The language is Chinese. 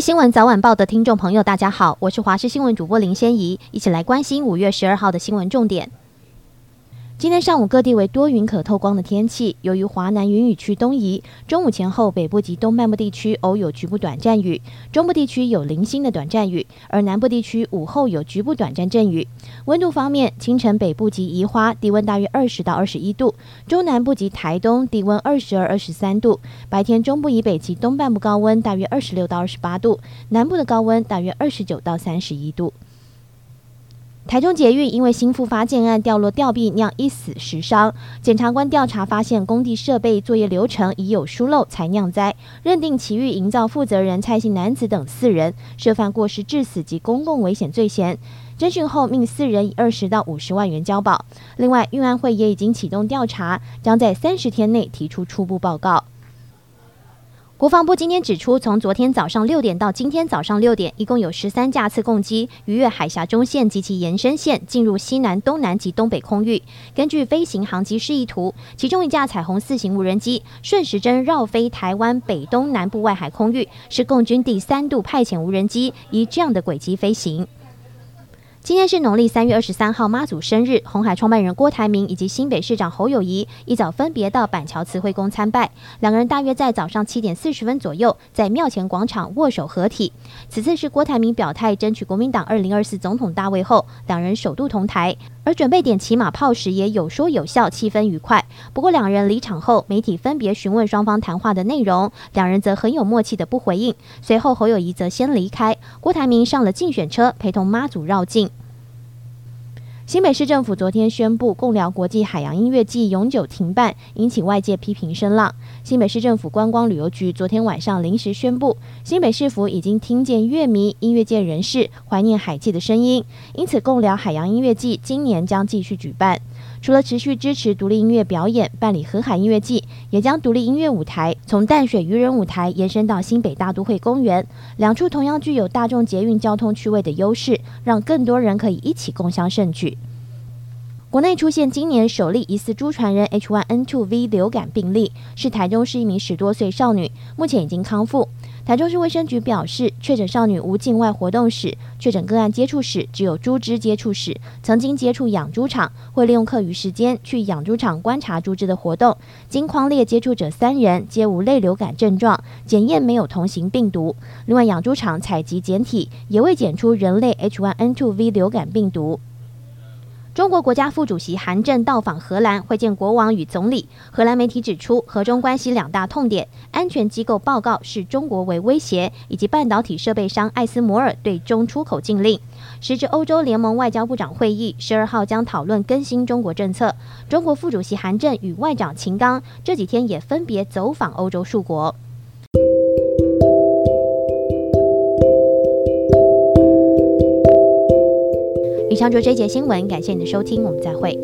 新闻早晚报的听众朋友，大家好，我是华视新闻主播林仙怡，一起来关心五月十二号的新闻重点。今天上午各地为多云可透光的天气，由于华南云雨区东移，中午前后北部及东半部地区偶有局部短暂雨，中部地区有零星的短暂雨，而南部地区午后有局部短暂阵雨。温度方面，清晨北部及宜花低温大约二十到二十一度，中南部及台东低温二十二、二十三度，白天中部以北及东半部高温大约二十六到二十八度，南部的高温大约二十九到三十一度。台中捷运因为新复发建案掉落吊臂酿一死十伤，检察官调查发现工地设备作业流程已有疏漏才酿灾，认定奇遇营造负责人蔡姓男子等四人涉犯过失致死及公共危险罪嫌，侦讯后命四人以二十到五十万元交保。另外，运安会也已经启动调查，将在三十天内提出初步报告。国防部今天指出，从昨天早上六点到今天早上六点，一共有十三架次共机逾越海峡中线及其延伸线，进入西南、东南及东北空域。根据飞行航机示意图，其中一架彩虹四型无人机顺时针绕飞台湾北东南部外海空域，是共军第三度派遣无人机以这样的轨迹飞行。今天是农历三月二十三号，妈祖生日。红海创办人郭台铭以及新北市长侯友谊一早分别到板桥慈惠宫参拜，两个人大约在早上七点四十分左右在庙前广场握手合体。此次是郭台铭表态争取国民党二零二四总统大位后，两人首度同台，而准备点骑马炮时也有说有笑，气氛愉快。不过两人离场后，媒体分别询问双方谈话的内容，两人则很有默契的不回应。随后侯友谊则先离开，郭台铭上了竞选车，陪同妈祖绕境。新北市政府昨天宣布，共寮国际海洋音乐季永久停办，引起外界批评声浪。新北市政府观光旅游局昨天晚上临时宣布，新北市府已经听见乐迷、音乐界人士怀念海记的声音，因此共寮海洋音乐季今年将继续举办。除了持续支持独立音乐表演，办理河海音乐季，也将独立音乐舞台从淡水渔人舞台延伸到新北大都会公园，两处同样具有大众捷运交通区位的优势，让更多人可以一起共享盛举。国内出现今年首例疑似猪传人 H1N2V 流感病例，是台中市一名十多岁少女，目前已经康复。台中市卫生局表示，确诊少女无境外活动史，确诊个案接触史只有猪只接触史，曾经接触养猪场，会利用课余时间去养猪场观察猪只的活动。经匡列接触者三人皆无类流感症状，检验没有同型病毒。另外，养猪场采集检体也未检出人类 H1N2V 流感病毒。中国国家副主席韩正到访荷兰，会见国王与总理。荷兰媒体指出，荷中关系两大痛点：安全机构报告视中国为威胁，以及半导体设备商艾斯摩尔对中出口禁令。时值欧洲联盟外交部长会议，十二号将讨论更新中国政策。中国副主席韩正与外长秦刚这几天也分别走访欧洲数国。以上就这节新闻，感谢你的收听，我们再会。